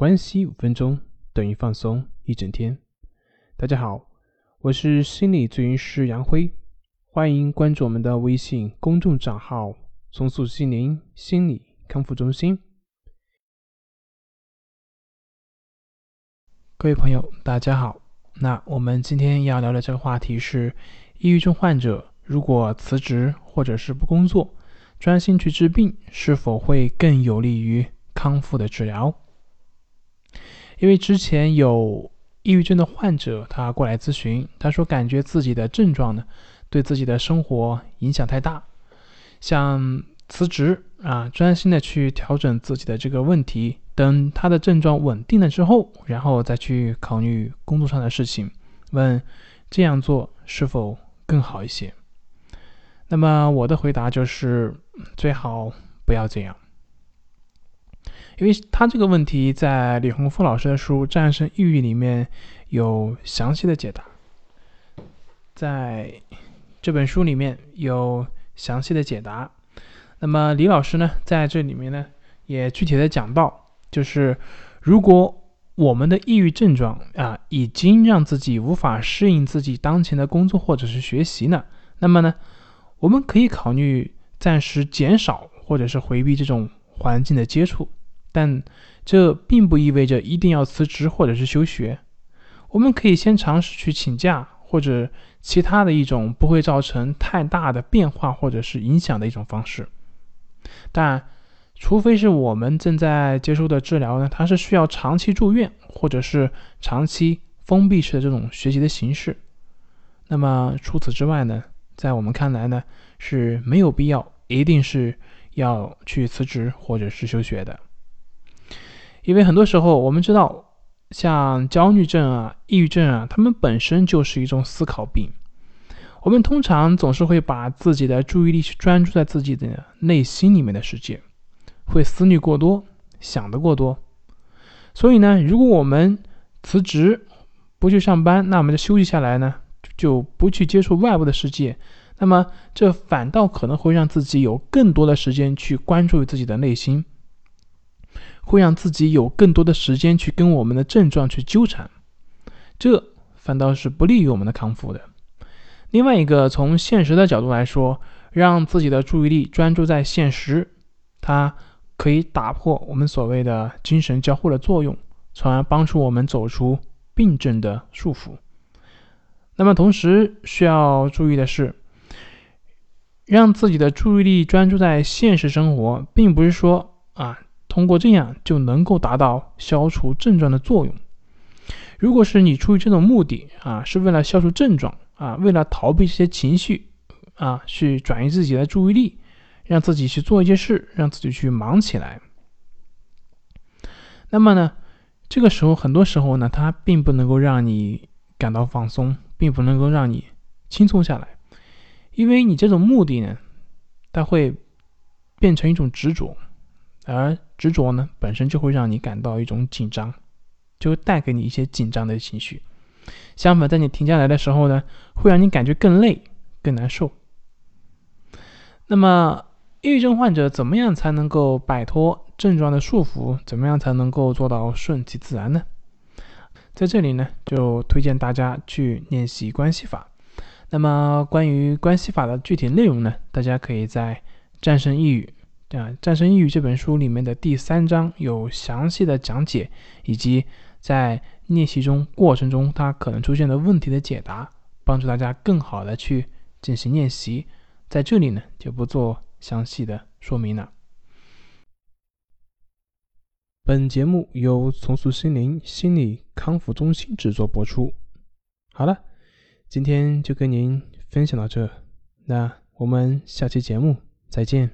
关系五分钟等于放松一整天。大家好，我是心理咨询师杨辉，欢迎关注我们的微信公众账号“重塑心灵心理康复中心”。各位朋友，大家好。那我们今天要聊的这个话题是：抑郁症患者如果辞职或者是不工作，专心去治病，是否会更有利于康复的治疗？因为之前有抑郁症的患者，他过来咨询，他说感觉自己的症状呢，对自己的生活影响太大，想辞职啊，专心的去调整自己的这个问题。等他的症状稳定了之后，然后再去考虑工作上的事情，问这样做是否更好一些？那么我的回答就是最好不要这样，因为他这个问题在李洪峰老师的书《战胜抑郁》里面有详细的解答，在这本书里面有详细的解答。那么李老师呢，在这里面呢也具体的讲到。就是如果我们的抑郁症状啊，已经让自己无法适应自己当前的工作或者是学习呢，那么呢，我们可以考虑暂时减少或者是回避这种环境的接触，但这并不意味着一定要辞职或者是休学。我们可以先尝试去请假或者其他的一种不会造成太大的变化或者是影响的一种方式，但。除非是我们正在接受的治疗呢，它是需要长期住院或者是长期封闭式的这种学习的形式。那么除此之外呢，在我们看来呢是没有必要一定是要去辞职或者是休学的。因为很多时候我们知道，像焦虑症啊、抑郁症啊，他们本身就是一种思考病。我们通常总是会把自己的注意力去专注在自己的内心里面的世界。会思虑过多，想的过多，所以呢，如果我们辞职不去上班，那我们就休息下来呢，就不去接触外部的世界，那么这反倒可能会让自己有更多的时间去关注自己的内心，会让自己有更多的时间去跟我们的症状去纠缠，这反倒是不利于我们的康复的。另外一个，从现实的角度来说，让自己的注意力专注在现实，它。可以打破我们所谓的精神交互的作用，从而帮助我们走出病症的束缚。那么，同时需要注意的是，让自己的注意力专注在现实生活，并不是说啊，通过这样就能够达到消除症状的作用。如果是你出于这种目的啊，是为了消除症状啊，为了逃避这些情绪啊，去转移自己的注意力。让自己去做一些事，让自己去忙起来。那么呢，这个时候很多时候呢，它并不能够让你感到放松，并不能够让你轻松下来，因为你这种目的呢，它会变成一种执着，而执着呢，本身就会让你感到一种紧张，就会带给你一些紧张的情绪。相反，在你停下来的时候呢，会让你感觉更累、更难受。那么。抑郁症患者怎么样才能够摆脱症状的束缚？怎么样才能够做到顺其自然呢？在这里呢，就推荐大家去练习关系法。那么关于关系法的具体内容呢，大家可以在《战胜抑郁》啊，《战胜抑郁》这本书里面的第三章有详细的讲解，以及在练习中过程中它可能出现的问题的解答，帮助大家更好的去进行练习。在这里呢，就不做。详细的说明了。本节目由重塑心灵心理康复中心制作播出。好了，今天就跟您分享到这，那我们下期节目再见。